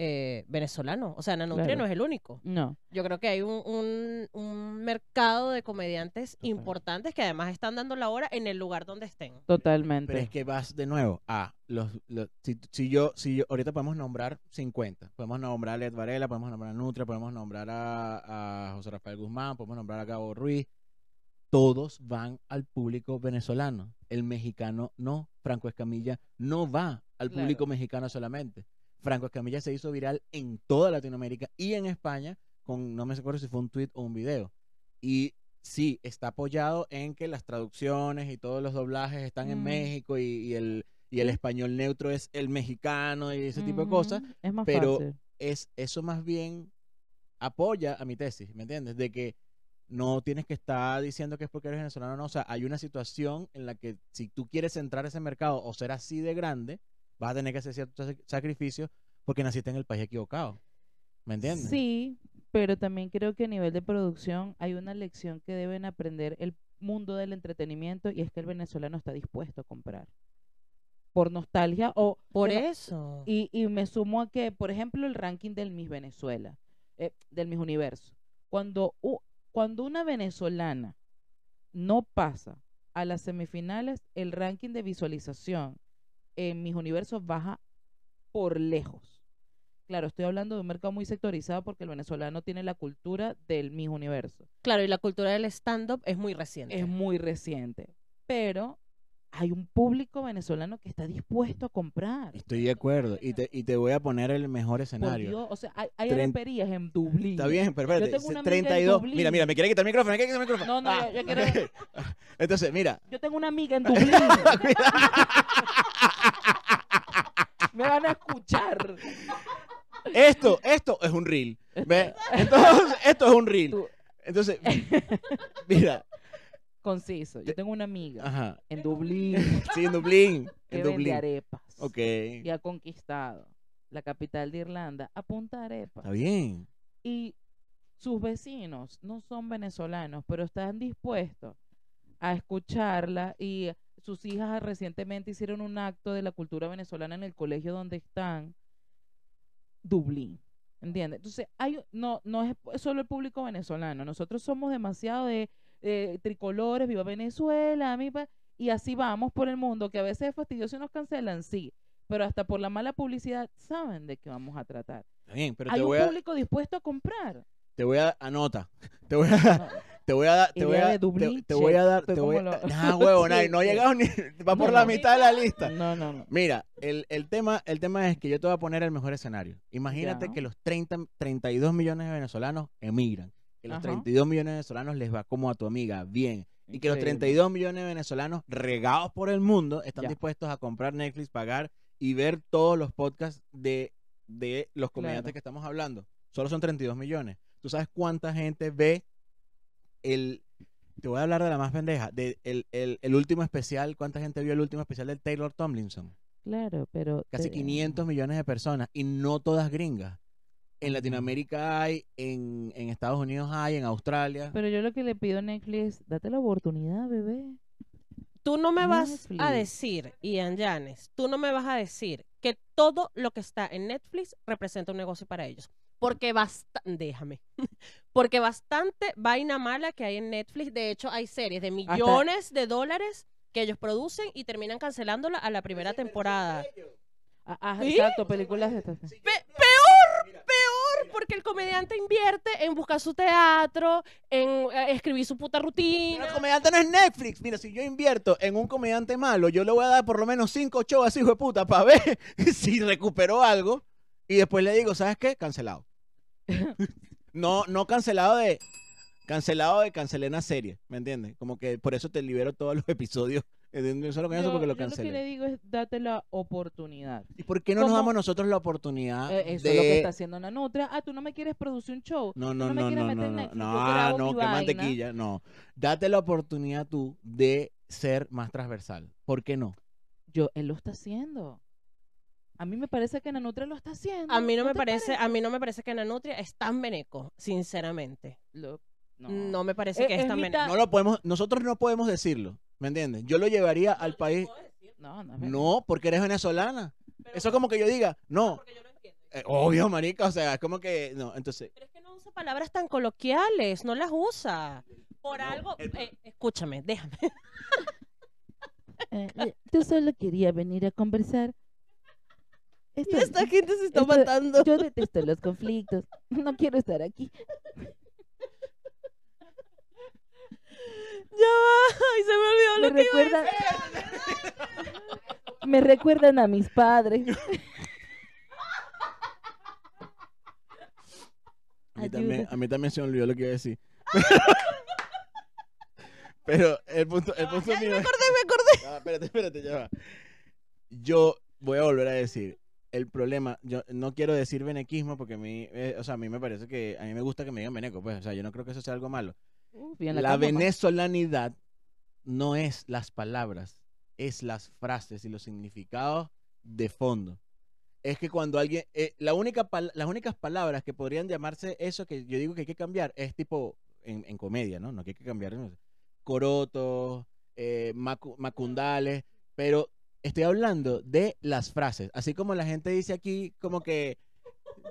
S2: eh, venezolano. O sea, Nanutria
S3: Claro.
S2: no es el único.
S3: No.
S2: Yo creo que hay un, un- un mercado de comediantes importantes que además están dando la hora en el lugar donde estén.
S3: Totalmente.
S1: Pero es que vas de nuevo a los, los- si, si yo, si yo, ahorita podemos nombrar 50. Podemos nombrar a Led Varela, podemos nombrar a Nutria, podemos nombrar a, a José Rafael Guzmán, podemos nombrar a Gabo Ruiz. Todos van al público venezolano. El mexicano no. Franco Escamilla no va al
S3: Claro.
S1: público mexicano solamente. Franco Escamilla se hizo viral en toda Latinoamérica y en España con, no me acuerdo si fue un tweet o un video. Y sí, está apoyado en que las traducciones y todos los doblajes están en
S3: Mm.
S1: México y, y el, y el español neutro es el mexicano y ese tipo de cosas.
S3: Ujú, Es más
S1: pero-
S3: fácil.
S1: Es, eso más bien apoya a mi tesis, ¿me entiendes? De que no tienes que estar diciendo que es porque eres venezolano, no. O sea, hay una situación en la que si tú quieres entrar a ese mercado o ser así de grande, vas a tener que hacer ciertos sac- sacrificios porque naciste en el país equivocado. ¿Me entiendes?
S3: Sí, pero también creo que a nivel de producción hay una lección que deben aprender el mundo del entretenimiento y es que el venezolano está dispuesto a comprar. Por nostalgia o...
S2: Por eso.
S3: Y, y me sumo a que, por ejemplo, el ranking del Miss Venezuela, eh, del Miss Universo. Cuando, cuando una venezolana no pasa a las semifinales, el ranking de visualización en Miss Universo baja por lejos. Claro, estoy hablando de un mercado muy sectorizado porque el venezolano tiene la cultura del Miss Universo.
S2: Claro, y la cultura del stand-up es muy reciente.
S3: Es muy reciente, pero hay un público venezolano que está dispuesto a comprar.
S1: Estoy de acuerdo. Y te, y te voy a poner el mejor
S3: Por
S1: escenario.
S3: Dios, o sea, hay, hay areperías en Dublín.
S1: Está bien, pero espérate.
S3: tengo
S1: se-
S3: una amiga en
S1: 32.
S3: Dublín.
S1: Mira, mira, me quiere quitar el micrófono, me quiere quitar el micrófono.
S3: No, no,
S1: Ah,
S3: yo- yo quiero-.
S1: Entonces, mira,
S3: Yo tengo una amiga en Dublín. Me van a escuchar.
S1: esto, esto es un reel. ¿Ve? Entonces, esto es un reel. Entonces, mira,
S3: Conciso. Yo tengo una amiga
S1: ajá.
S3: en Dublín
S1: Sí, en Dublín.
S3: que
S1: En
S3: vende
S1: Dublín.
S3: arepas.
S1: Ok.
S3: Y ha conquistado la capital de Irlanda a punta arepas.
S1: Está bien.
S3: Y sus vecinos no son venezolanos, pero están dispuestos a escucharla y sus hijas recientemente hicieron un acto de la cultura venezolana en el colegio donde están, Dublín. ¿Entiendes? Entonces, hay, no, no es solo el público venezolano. Nosotros somos demasiado de eh, tricolores, viva Venezuela, mi pa- y así vamos por el mundo, que a veces es fastidioso y nos cancelan, sí, pero hasta por la mala publicidad saben de qué vamos a tratar.
S1: Está bien, pero
S3: hay
S1: te
S3: un
S1: voy a,
S3: público dispuesto a comprar.
S1: te voy a, anota. Te voy a,
S3: No,
S1: te voy a dar, te voy a, te,
S3: Dublín,
S1: te voy a dar, te voy a,
S3: lo-
S1: ah, huevo, no ha llegado ni, va por la
S3: no.
S1: mitad de la lista.
S3: no, no, no.
S1: Mira, el, el tema, el tema es que yo te voy a poner el mejor escenario. Imagínate
S3: Ya.
S1: que los 30, 32 millones de venezolanos emigran. Que los
S3: Ajá.
S1: 32 millones de venezolanos les va como a tu amiga, bien. Y que los
S3: Increíble.
S1: 32 millones de venezolanos regados por el mundo están
S3: Ya.
S1: dispuestos a comprar Netflix, pagar y ver todos los podcasts de, de los comediantes
S3: Claro.
S1: que estamos hablando. Solo son 32 millones. ¿Tú sabes cuánta gente ve el... Te voy a hablar de la más pendeja, de el, el- el último especial, ¿cuánta gente vio el último especial de Taylor Tomlinson?
S3: Claro, pero...
S1: Casi
S3: te-
S1: 500 millones de personas y no todas gringas. En. Latinoamérica hay, en, en Estados Unidos hay, en Australia.
S3: Pero yo lo que le pido a Netflix, date la oportunidad, bebé.
S2: Tú no me vas
S3: Netflix.
S2: a decir, Ian Yanes, tú no me vas a decir que todo lo que está en Netflix representa un negocio para ellos. Porque bastante, déjame, porque bastante vaina mala que hay en Netflix. De hecho, hay series de millones de dólares que ellos producen y terminan cancelándola a la primera temporada.
S3: Ah, ah,
S2: ¿Sí?
S3: exacto, películas de estas.
S2: Pe- porque el comediante invierte en buscar su teatro, en eh, escribir su puta rutina.
S1: el comediante no es Netflix. Mira, si yo invierto en un comediante malo, yo le voy a dar por lo menos cinco shows a ese hijo de puta para ver si recuperó algo. Y después le digo, ¿sabes qué? Cancelado. no, no cancelado de. Cancelado de cancelé una serie, ¿me entiendes? Como que por eso te libero todos los episodios de un solo coñazo
S3: Yo-
S1: porque lo
S3: yo que le
S1: cancelé.
S3: digo es date la oportunidad.
S1: ¿Y por qué no nos damos nosotros la oportunidad
S3: Eh, eso
S1: de...
S3: es lo que está haciendo Nanutria. Ah, tú no me quieres producir un show.
S1: No, no,
S3: no
S1: no, no, no, no,
S3: Netflix,
S1: no, no,
S3: vaina.
S1: mantequilla, no. Date la oportunidad tú de ser más transversal. ¿Por qué no?
S3: Yo, él lo está haciendo. A mí me parece que Nanutria lo está haciendo.
S2: A mí no me parece, a mí no me parece que Nanutria es tan beneco, sinceramente.
S3: Lo- no.
S2: No, me parece
S3: Eh,
S2: que es
S3: es
S2: tan beneco.
S1: No lo podemos, nosotros no podemos decirlo, ¿me entiendes? Yo lo llevaría al país.
S3: No,
S1: porque eres venezolana. Eso es como que yo diga, no, eh, obvio, marica, o sea, es como que, no, entonces,
S2: Pero es que no usa palabras tan coloquiales, no las usa. Por algo,
S1: el-
S2: eh, escúchame, déjame.
S3: Eh, eh, yo solo quería venir a conversar. Esto-
S2: Esta gente se está
S3: esto-
S2: matando.
S3: Yo detesto los conflictos. No quiero estar aquí.
S2: Ya va, ay, se me olvidó
S3: Me
S2: lo que iba a decir.
S3: Me recuerdan a mis padres.
S1: a mí, también, a mí también se me olvidó lo que iba a decir. Pero el punto, el punto
S2: Ya,
S1: mío
S2: me
S1: es-
S2: acordé, me acordé.
S1: Ah, espérate, espérate, ya va. Yo voy a volver a decir, el problema, yo no quiero decir venequismo porque a mí, eh, o sea, a mí me parece que, a mí me gusta que me digan veneco, pues, o sea, yo no creo que eso sea algo malo. La,
S3: cama, pa.
S1: venezolanidad no es las palabras, es las frases y los significados de fondo. es que cuando alguien, eh, la única las únicas palabras que podrían llamarse eso que yo digo que hay que cambiar es tipo en, en comedia, ¿no? No hay que cambiar no sé, corotos, eh, macu- macundales, pero estoy hablando de las frases, así como la gente dice aquí como que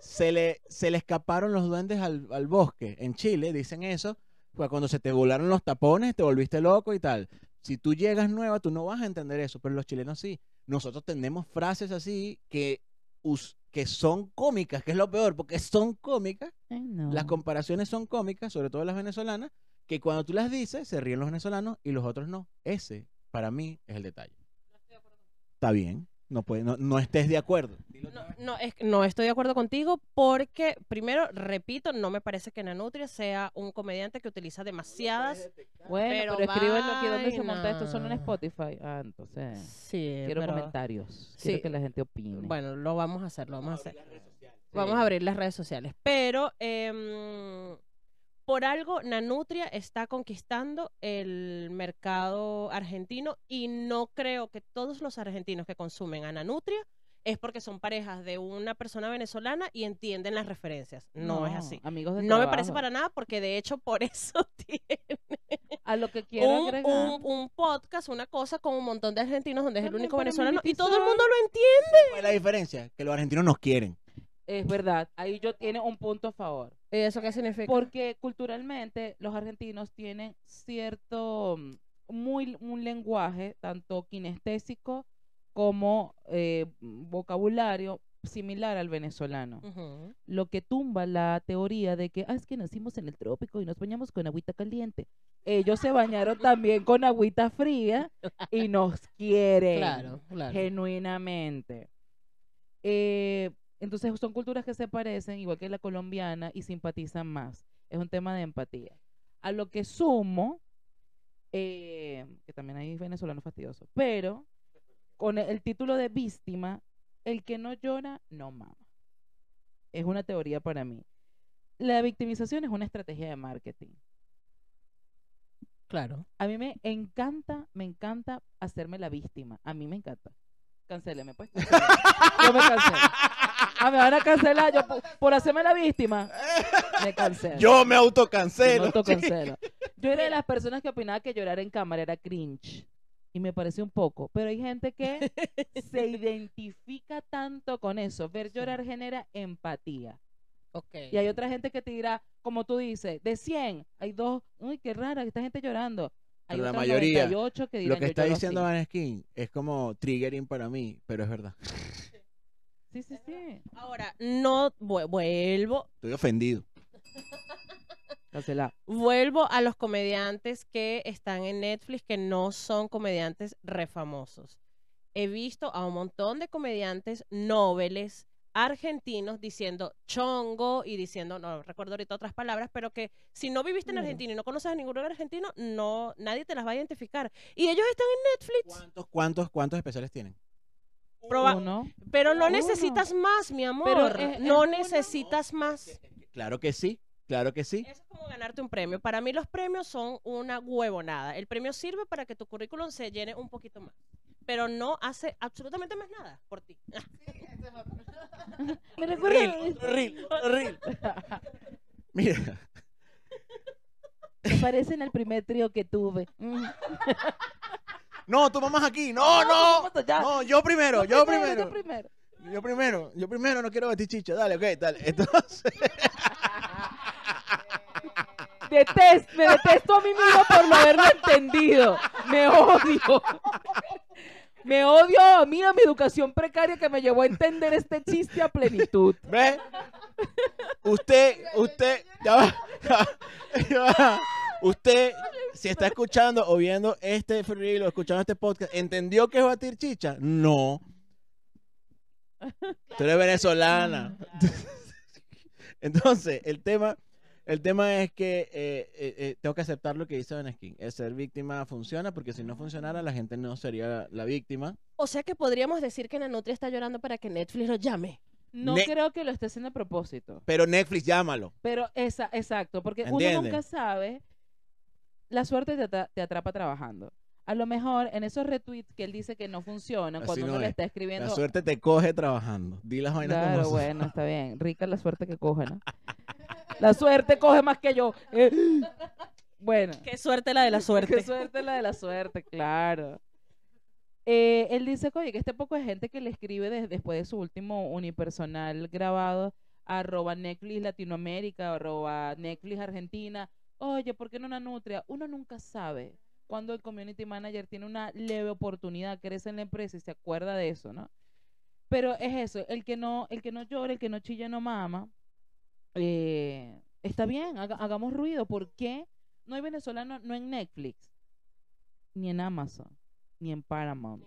S1: se le, se le escaparon los duendes al, al bosque. En Chile dicen eso, pues cuando se te volaron los tapones, te volviste loco y tal. Si tú llegas nueva, tú no vas a entender eso, pero los chilenos sí. Nosotros tenemos frases así que, us- que son cómicas, que es lo peor, porque son cómicas,
S3: Ay, no.
S1: las comparaciones son cómicas, sobre todo las venezolanas, que cuando tú las dices, se ríen los venezolanos y los otros no. Ese, para mí, es el detalle. Está bien, no, puede, no, no estés de acuerdo.
S2: No, no, es, no estoy de acuerdo contigo porque, primero, repito, no me parece que Nanutria sea un comediante que utiliza demasiadas.
S3: Bueno,
S2: Pero
S3: pero, escríbenlo aquí donde se monta esto, solo en Spotify. Ah, entonces.
S2: Sí,
S3: Quiero
S2: pero-
S3: comentarios.
S2: sí.
S3: Quiero que la gente opine.
S2: Bueno, lo vamos a hacer, lo vamos a hacer.
S3: Sí.
S2: Vamos a abrir las redes sociales. Pero em, por algo Nanutria está conquistando el mercado argentino y no creo que todos los argentinos que consumen a Nanutria es porque son parejas de una persona venezolana y entienden las referencias. No, es así.
S3: Amigos de
S2: No me parece para nada porque de hecho por eso tiene
S3: A lo que quiero
S2: un,
S3: agregar.
S2: un- un podcast, una cosa con un montón de argentinos donde es el único venezolano y todo el mundo lo entiende.
S1: ¿Cuál es la diferencia? Que los argentinos nos quieren.
S3: Es verdad. Ahí yo tiene un punto a favor.
S2: ¿Eso qué significa?
S3: Porque culturalmente los argentinos tienen cierto, mm, muy, un lenguaje, tanto kinestésico como eh, vocabulario similar al venezolano. Lo que tumba la teoría de que, ah, es que nacimos en el trópico y nos bañamos con agüita caliente. Ellos se bañaron también con agüita fría y nos quieren
S2: Claro, claro.
S3: genuinamente. Eh, entonces son culturas que se parecen, igual que la colombiana, y simpatizan más. Es un tema de empatía. A lo que sumo, eh, que también hay venezolanos fastidiosos, pero con el, el título de víctima, el que no llora, no mama. Es una teoría para mí. La victimización es una estrategia de marketing.
S2: Claro.
S3: A mí me encanta, me encanta hacerme la víctima. A mí me encanta. Cancéleme, pues. cancéleme. Yo me cancelo. Ah, me van a cancelar yo por, por hacerme la víctima. Me cancelo.
S1: Yo me autocancelo.
S3: me autocancelo. Yo era de las personas que opinaba que llorar en cámara era cringe. Y me parece un poco. Pero hay gente que se identifica tanto con eso. Ver llorar genera empatía.
S2: Ok.
S3: Y hay otra gente que te dirá, como tú dices, de 100, hay dos, uy, qué rara, que esta gente llorando. Hay
S1: la mayoría,
S3: 98 que dirán,
S1: Lo que
S3: "Yo
S1: está diciendo
S3: así".
S1: Van Skin es como triggering para mí, pero es verdad.
S3: Sí, sí, sí.
S2: Ahora, no vu- vuelvo,
S1: Estoy ofendido.
S3: Cancela.
S2: vuelvo a los comediantes que están en Netflix que no son comediantes refamosos. He visto a un montón de comediantes nobles argentinos diciendo chongo y diciendo, no recuerdo ahorita otras palabras, pero que si no viviste en
S3: Claro.
S2: Argentina y no conoces a ningún argentino, no, nadie te las va a identificar. Y ellos están en Netflix,
S1: ¿Cuántos, cuántos, cuántos especiales tienen?
S2: Proba-
S3: Uno.
S2: pero no
S3: Uno.
S2: necesitas más, mi amor.
S3: Pero es- es
S2: no
S3: uno.
S2: necesitas más.
S1: Claro que sí, claro que sí.
S2: Eso es como ganarte un premio. Para mí los premios son una huevonada. El premio sirve para que tu currículum se llene un poquito más. Pero no hace absolutamente más nada por ti.
S3: Me recuerda.
S1: Reel, otro reel, otro reel. Mira,
S3: Me parece en el primer trío que tuve.
S1: No, tu mamá es aquí. No, no. No, yo primero, yo primero.
S3: tú primero.
S1: Yo primero, yo primero no quiero vestir chicha. Dale, ok, dale. Entonces,
S3: Detesto, me detesto a mí mismo por no haberlo entendido. Me odio. Me odio a mí, a mi educación precaria que me llevó a entender este chiste a plenitud.
S1: ¿Ve? Usted, usted, ya va, ya va. Usted, si está escuchando o viendo este reel o escuchando este podcast, ¿entendió que es batir chicha? No. Tú eres venezolana. Entonces, el tema, el tema es que eh, eh, eh, tengo que aceptar lo que dice Van Skin. El ser víctima funciona porque si no funcionara, la gente no sería la víctima.
S2: O sea que podríamos decir que Nanutria está llorando para que Netflix lo llame.
S3: No
S1: Ne-
S3: creo que lo esté haciendo a propósito.
S1: Pero Netflix, llámalo.
S3: Pero esa, exacto, porque uno nunca sabe. La suerte te, atra- te atrapa trabajando. A lo mejor en esos retweets que él dice que no funcionan,
S1: Así
S3: cuando
S1: no
S3: uno le
S1: es.
S3: está
S1: La
S3: escribiendo.
S1: suerte te coge trabajando. Di las vainas
S3: Claro,
S1: como
S3: bueno, está bien. Rica la suerte que coge, ¿no? La suerte coge más que yo. Eh, Bueno.
S2: Qué suerte la de la suerte.
S3: Qué suerte la de la suerte, claro. Eh, él dice, oye, que este poco de gente que le escribe des- después de su último unipersonal grabado, arroba Netflix Latinoamérica, arroba Netflix Argentina, oye, ¿por qué no una nutria? Uno nunca sabe cuando el community manager tiene una leve oportunidad, crece en la empresa y se acuerda de eso, ¿no? Pero es eso, el que no, el que no llora, el que no chilla, no mama, eh, está bien, haga- hagamos ruido. ¿Por qué no hay venezolano no en Netflix, ni en Amazon, ni en Paramount,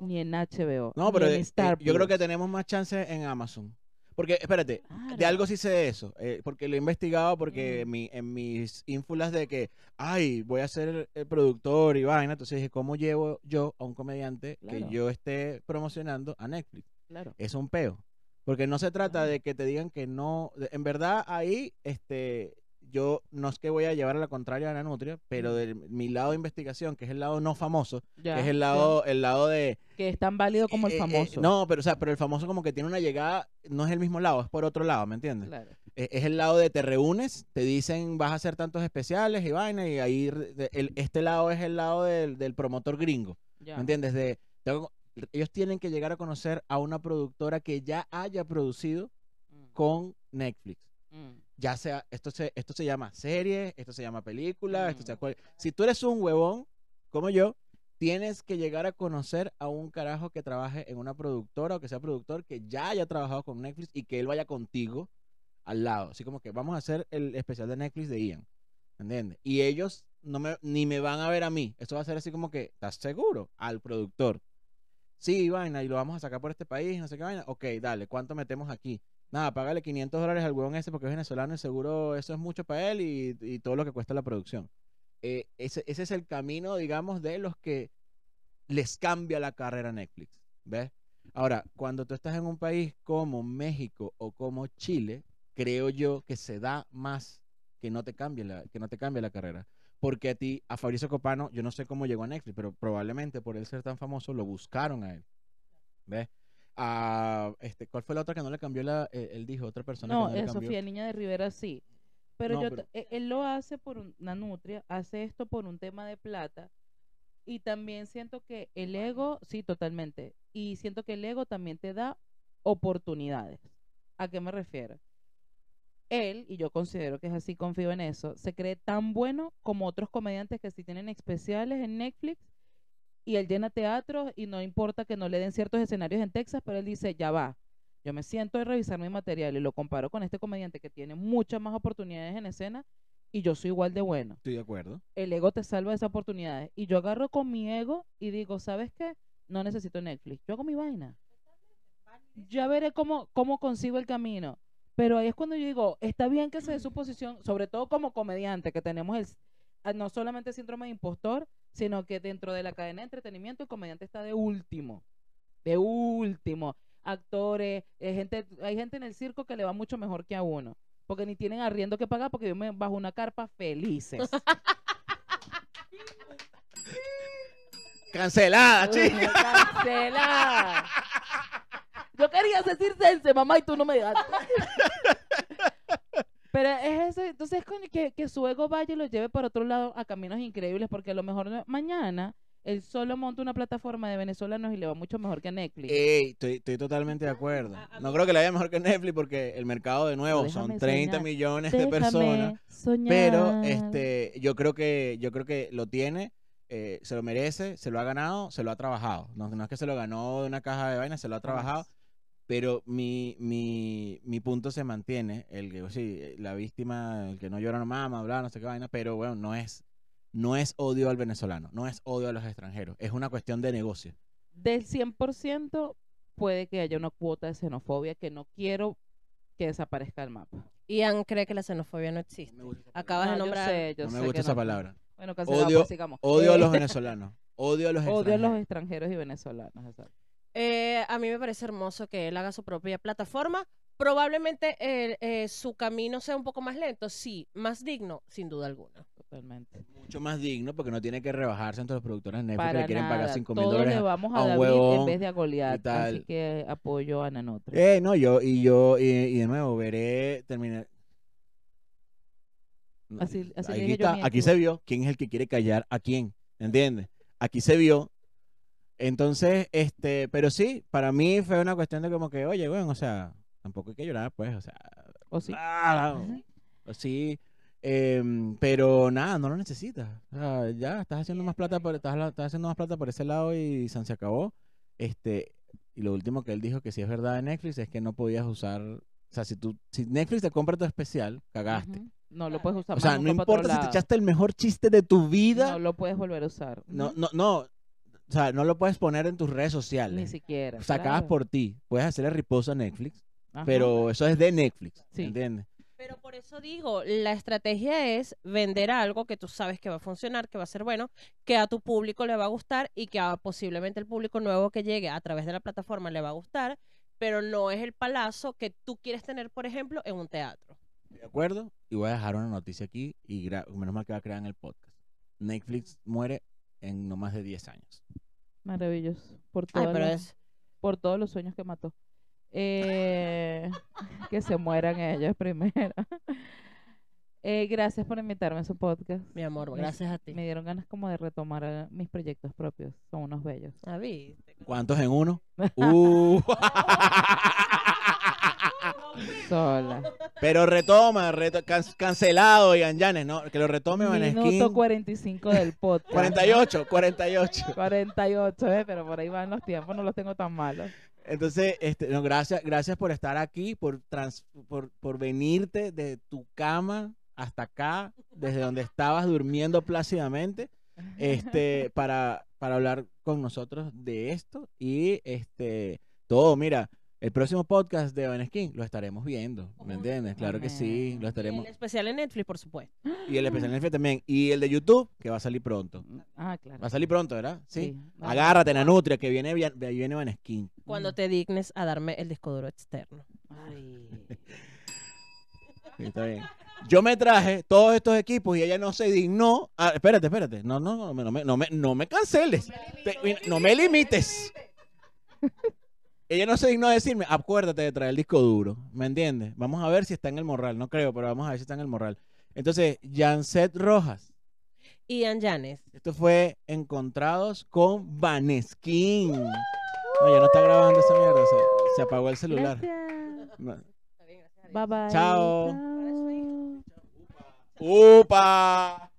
S3: ni en HBO,
S1: No,
S3: ni
S1: pero
S3: en
S1: eh,
S3: Star
S1: eh, yo creo que tenemos más chance en Amazon. Porque, espérate, de algo sí sé de eso. eh, porque lo he investigado porque
S3: Mm.
S1: en, mi- en mis ínfulas de que, ay, voy a ser el, el productor y vaina. Entonces dije, ¿cómo llevo yo a un comediante
S3: Claro.
S1: que yo esté promocionando a Netflix?
S3: Claro.
S1: Es un peo. Porque no se trata de que te digan que no. de- En verdad, ahí, este, yo no es que voy a llevar a la contraria a la nutria, pero de mi lado de investigación, que es el lado no famoso,
S3: Ya,
S1: que es el lado, el lado de
S3: que es tan válido como el
S1: eh, eh,
S3: famoso.
S1: no, pero o sea, pero el famoso como que tiene una llegada, no es el mismo lado, es por otro lado, ¿me entiendes?
S3: Claro.
S1: Eh, Es el lado de te reúnes, te dicen vas a hacer tantos especiales y vaina, y ahí el- este lado es el lado del, del promotor gringo,
S3: Ya.
S1: ¿me entiendes? De, tengo- ellos tienen que llegar a conocer a una productora que ya haya producido
S3: Mm,
S1: con Netflix.
S3: mm.
S1: Ya sea, esto se, esto se llama serie, esto se llama película, esto se
S3: Mm.
S1: Si tú eres un huevón, como yo, tienes que llegar a conocer a un carajo que trabaje en una productora o que sea productor que ya haya trabajado con Netflix y que él vaya contigo al lado. Así como que vamos a hacer el especial de Netflix de Ian. ¿Entiendes? Y ellos no me, ni me van a ver a mí. Esto va a ser así como que, ¿estás seguro? Al productor. Sí, vaina, y lo vamos a sacar por este país, no sé qué vaina. Ok, dale, ¿cuánto metemos aquí? Nada, págale 500 dólares al huevón ese porque es venezolano y seguro eso es mucho para él y, y todo lo que cuesta la producción. Eh, ese, ese es el camino, digamos, de los que les cambia la carrera a Netflix. ¿Ves? Ahora, cuando tú estás en un país como México o como Chile, creo yo que se da más que no te cambie la, que no te cambie la carrera. Porque a ti, a Fabricio Copano, yo no sé cómo llegó a Netflix, pero probablemente por él ser tan famoso, lo buscaron a él. ¿Ves? A, este, ¿Cuál fue la otra que no le cambió la, eh, él dijo, otra persona
S3: No,
S1: que no le
S3: eh,
S1: cambió?
S3: Sofía Niña de Rivera sí. Pero
S1: No,
S3: yo,
S1: pero-
S3: eh, él lo hace por un- una nutria, hace esto por un tema de plata. Y también siento que el ego, sí, totalmente. Y siento que el ego también te da oportunidades. ¿A qué me refiero? Él, y yo considero que es así, confío en eso, se cree tan bueno como otros comediantes que sí tienen especiales en Netflix y él llena teatros y no importa que no le den ciertos escenarios en Texas, pero él dice, ya va, yo me siento a revisar mi material y lo comparo con este comediante que tiene muchas más oportunidades en escena y yo soy igual de bueno.
S1: Estoy de acuerdo.
S3: El ego te salva de esas oportunidades. Y yo agarro con mi ego y digo, ¿sabes qué? No necesito Netflix. Yo hago mi vaina. Ya veré cómo, cómo consigo el camino. Pero ahí es cuando yo digo, está bien que se dé su posición, sobre todo como comediante, que tenemos el, no solamente síndrome de impostor, sino que dentro de la cadena de entretenimiento el comediante está de último. De último. Actores, eh, gente, hay gente en el circo que le va mucho mejor que a uno. Porque ni tienen arriendo que pagar porque yo me bajo una carpa felices.
S1: Cancelada, chica.
S3: Cancelada. Yo quería decir sense, mamá, y tú no me dejaste. Pero es eso, entonces es que, que su ego vaya y lo lleve por otro lado a caminos increíbles, porque a lo mejor no- mañana él solo monta una plataforma de venezolanos y le va mucho mejor que a Netflix.
S1: Ey, estoy, estoy totalmente de acuerdo.
S2: A- a
S1: No
S2: mí-
S1: creo que le vaya mejor que Netflix porque el mercado de nuevo son
S3: déjame
S1: 30
S3: soñar.
S1: millones de personas.
S3: Soñar.
S1: Pero este, yo creo que yo creo que lo tiene, eh, se lo merece, se lo ha ganado, se lo ha trabajado. No, no es que se lo ganó de una caja de vainas, se lo ha trabajado. Pero mi, mi, mi punto se mantiene, el que sí, eh, la víctima, el que no llora no mama, bla, no sé qué vaina, pero bueno, no es, no es odio al venezolano, no es odio a los extranjeros, es una cuestión de negocio.
S3: Del 100% puede que haya una cuota de xenofobia que no quiero que desaparezca del mapa.
S2: Ian cree que la xenofobia no existe. Acabas
S3: No,
S2: de
S3: yo
S2: nombrar.
S3: sé, yo
S1: No me
S3: sé
S1: gusta esa
S3: no.
S1: palabra.
S3: Bueno,
S1: Odio-
S3: pues, sigamos.
S1: Odio a
S3: Eh,
S1: los venezolanos, odio a los
S3: Odio a
S1: extranjeros.
S3: los extranjeros y venezolanos. exacto.
S2: Eh, a mí me parece hermoso que él haga su propia plataforma. Probablemente eh, eh, su camino sea un poco más lento, sí, más digno, sin duda alguna.
S3: Totalmente.
S1: mucho más digno porque no tiene que rebajarse entre los productores de Netflix que
S3: Para
S1: le quieren pagar
S3: nada.
S1: 5 mil
S3: Todos
S1: dólares.
S3: le vamos
S1: a
S3: a,
S1: un
S3: David
S1: huevón
S3: en vez de a Goliat. Así que apoyo a Nanotra.
S1: Eh, no, yo, y yo, y, y de nuevo, veré, terminar.
S3: Así- así
S1: aquí, está, aquí se vio quién es el que quiere callar a quién, ¿entiendes? Aquí se vio. Entonces, este, pero sí, para mí fue una cuestión de como que, oye, bueno, o sea, tampoco hay que llorar, pues, o sea,
S3: ¿O sí?
S1: ah, o sí, em, pero nada, no lo necesitas. O sea, ya estás haciendo más plata por, estás, estás haciendo más plata por ese lado y San se acabó. Este, y lo último que él dijo que sí es verdad de Netflix es que no podías usar, o sea, si tú, si Netflix te compra tu especial, cagaste.
S3: Ujú. No lo puedes usar
S1: O sea, no importa si te echaste el mejor chiste de tu vida,
S3: No lo puedes volver a usar.
S1: no, no, no, o sea, no lo puedes poner en tus redes sociales.
S3: Ni siquiera.
S1: Sacadas
S3: claro.
S1: por ti. Puedes hacerle repost a Netflix,
S3: Ajá.
S1: pero eso es de Netflix,
S3: Sí.
S1: ¿entiendes?
S2: Pero por eso digo, la estrategia es vender algo que tú sabes que va a funcionar, que va a ser bueno, que a tu público le va a gustar y que a posiblemente el público nuevo que llegue a través de la plataforma le va a gustar, pero no es el palazo que tú quieres tener, por ejemplo, en un teatro.
S1: ¿De acuerdo? Y voy a dejar una noticia aquí y menos mal que va a crear en el podcast. Netflix muere en no más de 10 años.
S3: Maravilloso. Por,
S2: Ay, pero es...
S3: por todos los sueños que mató. Eh, que se mueran ellos primero. Eh, gracias por invitarme a su podcast.
S2: Mi amor,
S3: Me-
S2: gracias a ti.
S3: Me dieron ganas como de retomar eh, mis proyectos propios. Son unos bellos.
S2: Ah.
S1: ¿Cuántos en uno? Uh.
S3: Sola.
S1: Pero retoma, reto- can- cancelado, Ian Yanes, ¿no? Que lo retome
S3: Minuto
S1: Vaneskin.
S3: 45 del podcast.
S1: 48, 48.
S3: 48, eh, pero por ahí van los tiempos, no los tengo tan malos.
S1: Entonces, este, no, gracias, gracias por estar aquí, por, trans- por, por venirte de tu cama hasta acá, desde donde estabas durmiendo plácidamente, este, para, para hablar con nosotros de esto y este, todo, mira, el próximo podcast de Vaneskin lo estaremos viendo, ¿me entiendes? Claro que sí, lo estaremos.
S2: El especial en Netflix, por supuesto.
S1: Y el especial en Netflix también. Y el de YouTube, que va a salir pronto.
S3: Ah, claro.
S1: Va a salir pronto, ¿verdad? Sí.
S3: vale.
S1: Agárrate, Nanutria, que viene, vi- viene Vaneskin.
S2: Cuando te dignes a darme el disco duro externo.
S3: Ay.
S1: Sí, está bien. Yo me traje todos estos equipos y ella no se dignó. Ah, espérate, espérate. No, no, no, me- no, me, no, me, no me canceles. Te- mira, no me limites. Ella no se dignó a decirme, acuérdate de traer el disco duro. ¿Me entiendes? Vamos a ver si está en el morral. No creo, pero vamos a ver si está en el morral. Entonces, Janset Rojas.
S2: Ian Yanes.
S1: Esto fue Encontrados con Vaneskin. No, ya no está grabando esa mierda. Se, se apagó el celular.
S3: Gracias. Bye bye.
S1: Chao.
S3: Chao.
S1: ¡Upa!